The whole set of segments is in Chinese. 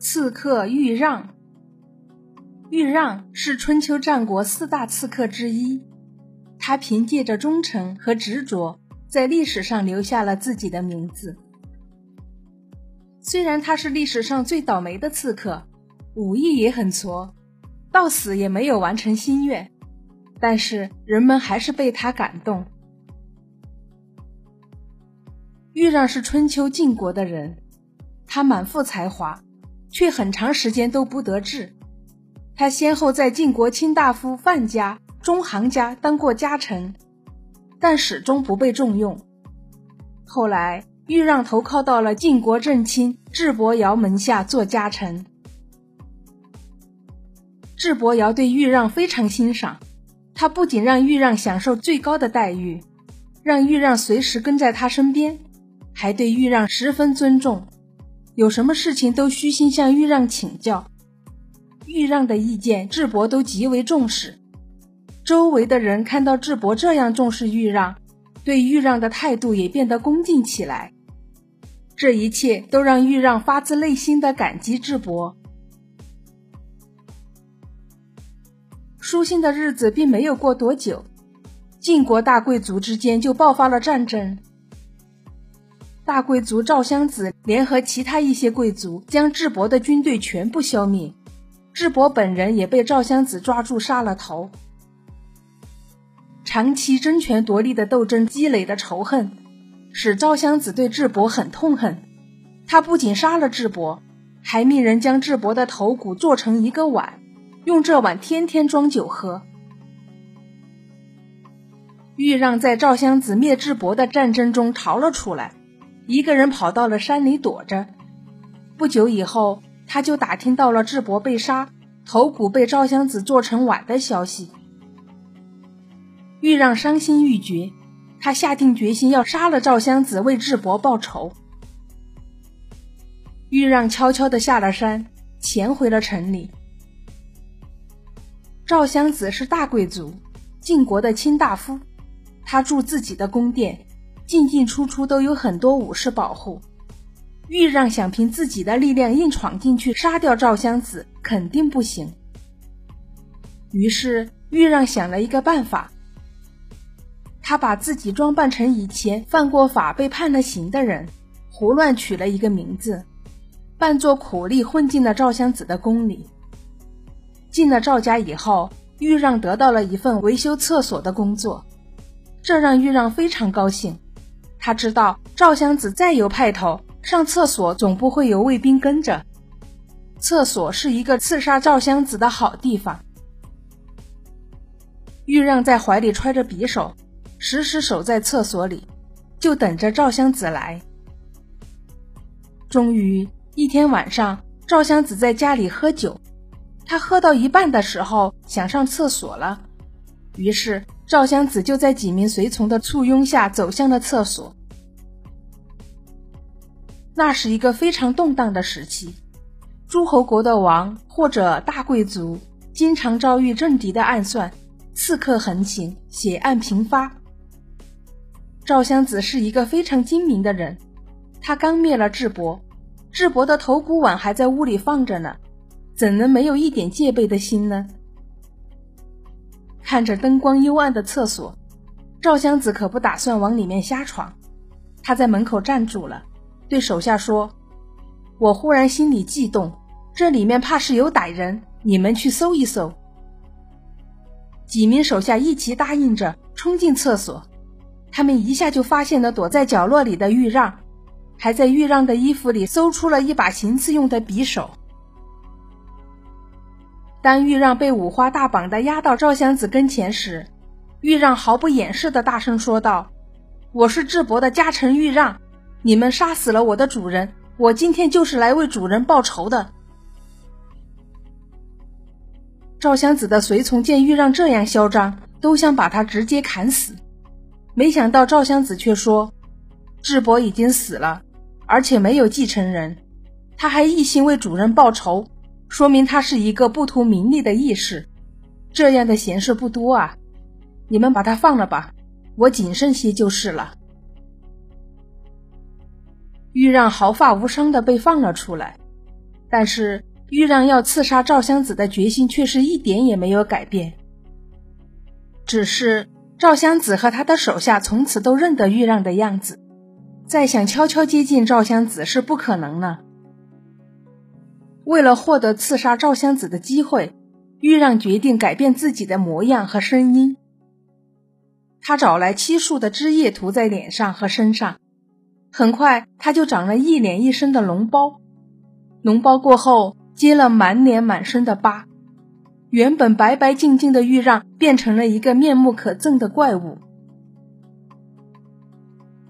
刺客豫让。豫让是春秋战国四大刺客之一，他凭借着忠诚和执着，在历史上留下了自己的名字。虽然他是历史上最倒霉的刺客，武艺也很挫，到死也没有完成心愿，但是人们还是被他感动。豫让是春秋晋国的人，他满腹才华，却很长时间都不得志。他先后在晋国卿大夫范家、中行家当过家臣，但始终不被重用。后来，豫让投靠到了晋国正卿智伯瑶门下做家臣。智伯瑶对豫让非常欣赏，他不仅让豫让享受最高的待遇，让豫让随时跟在他身边。还对豫让十分尊重，有什么事情都虚心向豫让请教。豫让的意见，智伯都极为重视。周围的人看到智伯这样重视豫让，对豫让的态度也变得恭敬起来。这一切都让豫让发自内心的感激智伯。舒心的日子并没有过多久，晋国大贵族之间就爆发了战争。大贵族赵襄子联合其他一些贵族，将智伯的军队全部消灭。智伯本人也被赵襄子抓住杀了头。长期争权夺利的斗争积累的仇恨，使赵襄子对智伯很痛恨。他不仅杀了智伯，还命人将智伯的头骨做成一个碗，用这碗天天装酒喝。豫让在赵襄子灭智伯的战争中逃了出来。一个人跑到了山里躲着。不久以后，他就打听到了智伯被杀、头骨被赵襄子做成碗的消息。豫让伤心欲绝，他下定决心要杀了赵襄子，为智伯报仇。豫让悄悄地下了山，潜回了城里。赵襄子是大贵族，晋国的卿大夫，他住自己的宫殿。进进出出都有很多武士保护，豫让想凭自己的力量硬闯进去杀掉赵襄子，肯定不行。于是豫让想了一个办法，他把自己装扮成以前犯过法被判了刑的人，胡乱取了一个名字，扮作苦力混进了赵襄子的宫里。进了赵家以后，豫让得到了一份维修厕所的工作，这让豫让非常高兴。他知道赵襄子再有派头，上厕所总不会有卫兵跟着。厕所是一个刺杀赵襄子的好地方。豫让在怀里揣着匕首，时时守在厕所里，就等着赵襄子来。终于一天晚上，赵襄子在家里喝酒，他喝到一半的时候想上厕所了，于是。赵襄子就在几名随从的簇拥下走向了厕所。那是一个非常动荡的时期，诸侯国的王或者大贵族经常遭遇政敌的暗算，刺客横行，血案频发。赵襄子是一个非常精明的人，他刚灭了智伯，智伯的头骨碗还在屋里放着呢，怎能没有一点戒备的心呢？看着灯光幽暗的厕所，赵襄子可不打算往里面瞎闯。他在门口站住了，对手下说：“我忽然心里悸动，这里面怕是有歹人，你们去搜一搜。”几名手下一齐答应着，冲进厕所。他们一下就发现了躲在角落里的豫让，还在豫让的衣服里搜出了一把行刺用的匕首。当豫让被五花大绑的押到赵襄子跟前时，豫让毫不掩饰的大声说道：“我是智伯的家臣豫让，你们杀死了我的主人，我今天就是来为主人报仇的。”赵襄子的随从见豫让这样嚣张，都想把他直接砍死，没想到赵襄子却说：“智伯已经死了，而且没有继承人，他还一心为主人报仇。”说明他是一个不图名利的义士，这样的闲事不多啊！你们把他放了吧，我谨慎些就是了。豫让毫发无伤的被放了出来，但是豫让要刺杀赵襄子的决心却是一点也没有改变。只是赵襄子和他的手下从此都认得豫让的样子，再想悄悄接近赵襄子是不可能了。为了获得刺杀赵襄子的机会，豫让决定改变自己的模样和声音。他找来漆树的枝叶涂在脸上和身上，很快他就长了一脸一身的脓包。脓包过后，结了满脸满身的疤。原本白白净净的豫让变成了一个面目可憎的怪物。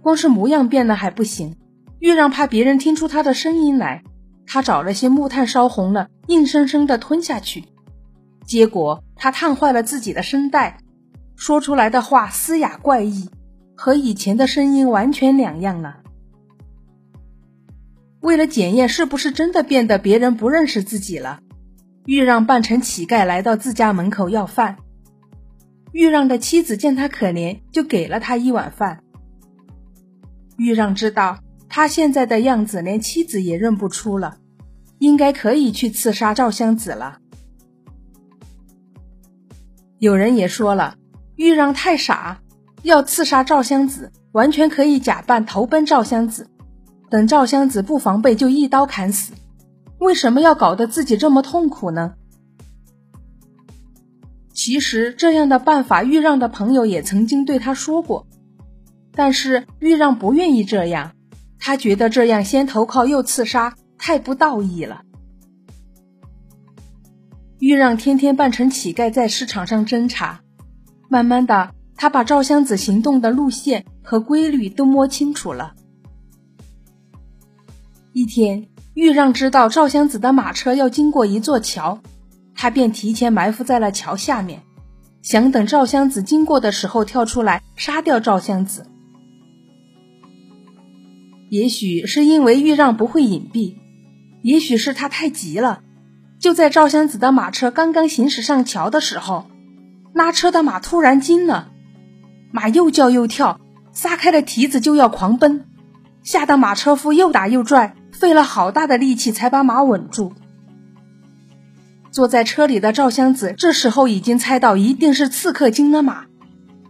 光是模样变了还不行，豫让怕别人听出他的声音来，他找了些木炭烧红了，硬生生的吞下去。结果他烫坏了自己的声带。说出来的话嘶哑怪异，和以前的声音完全两样了。为了检验是不是真的变得别人不认识自己了，豫让扮成乞丐来到自家门口要饭。豫让的妻子见他可怜，就给了他一碗饭。豫让知道他现在的样子连妻子也认不出了，应该可以去刺杀赵襄子了。有人也说了。豫让太傻，要刺杀赵襄子，完全可以假扮投奔赵襄子，等赵襄子不防备就一刀砍死。为什么要搞得自己这么痛苦呢？其实这样的办法，豫让的朋友也曾经对他说过，但是豫让不愿意这样，他觉得这样先投靠又刺杀太不道义了。豫让天天扮成乞丐在市场上侦查。慢慢的，他把赵襄子行动的路线和规律都摸清楚了。一天，豫让知道赵襄子的马车要经过一座桥，他便提前埋伏在了桥下面，想等赵襄子经过的时候跳出来杀掉赵襄子。也许是因为豫让不会隐蔽，也许是他太急了，就在赵襄子的马车刚刚行驶上桥的时候。拉车的马突然惊了，马又叫又跳，撒开了蹄子就要狂奔，吓得马车夫又打又拽，费了好大的力气才把马稳住。坐在车里的赵襄子这时候已经猜到一定是刺客惊了马，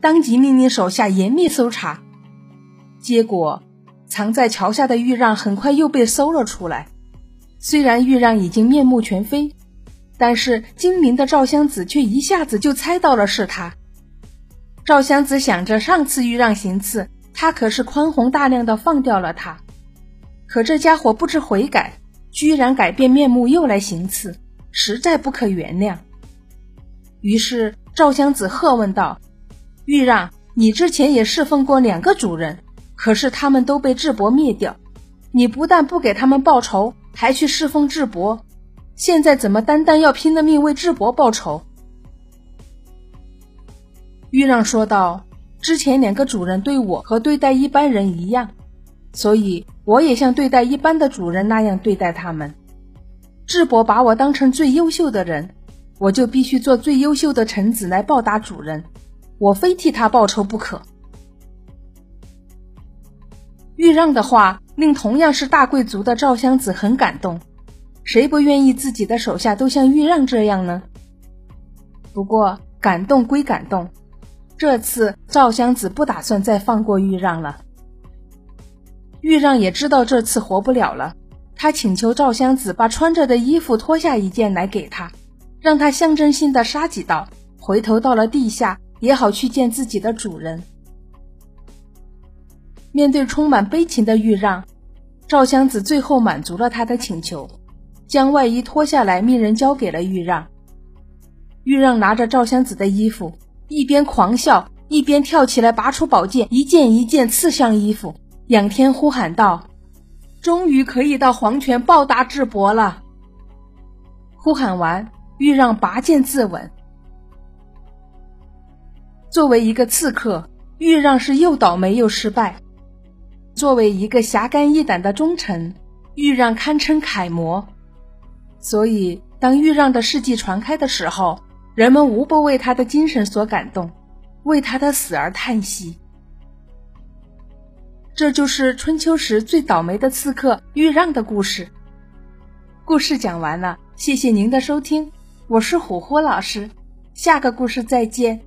当即命令手下严密搜查。结果，藏在桥下的豫让很快又被搜了出来，虽然豫让已经面目全非。但是精明的赵襄子却一下子就猜到了是他。赵襄子想着上次豫让行刺，他可是宽宏大量的放掉了他，可这家伙不知悔改，居然改变面目又来行刺，实在不可原谅。于是赵襄子喝问道：“豫让，你之前也侍奉过两个主人，可是他们都被智伯灭掉，你不但不给他们报仇，还去侍奉智伯。”现在怎么单单要拼了命为智伯报仇？豫让说道：“之前两个主人对我和对待一般人一样，所以我也像对待一般的主人那样对待他们。智伯把我当成最优秀的人，我就必须做最优秀的臣子来报答主人，我非替他报仇不可。”豫让的话令同样是大贵族的赵襄子很感动。谁不愿意自己的手下都像豫让这样呢？不过感动归感动，这次赵襄子不打算再放过豫让了。豫让也知道这次活不了了，他请求赵襄子把穿着的衣服脱下一件来给他，让他象征性的杀几刀，回头到了地下也好去见自己的主人。面对充满悲情的豫让，赵襄子最后满足了他的请求。将外衣脱下来，命人交给了豫让。豫让拿着赵襄子的衣服，一边狂笑，一边跳起来，拔出宝剑，一剑一剑刺向衣服，仰天呼喊道：“终于可以到黄泉报答智伯了！”呼喊完，豫让拔剑自刎。作为一个刺客，豫让是又倒霉又失败；作为一个侠肝义胆的忠臣，豫让堪称楷模。所以，当豫让的事迹传开的时候，人们无不为他的精神所感动，为他的死而叹息。这就是春秋时最倒霉的刺客豫让的故事。故事讲完了，谢谢您的收听，我是虎虎老师，下个故事再见。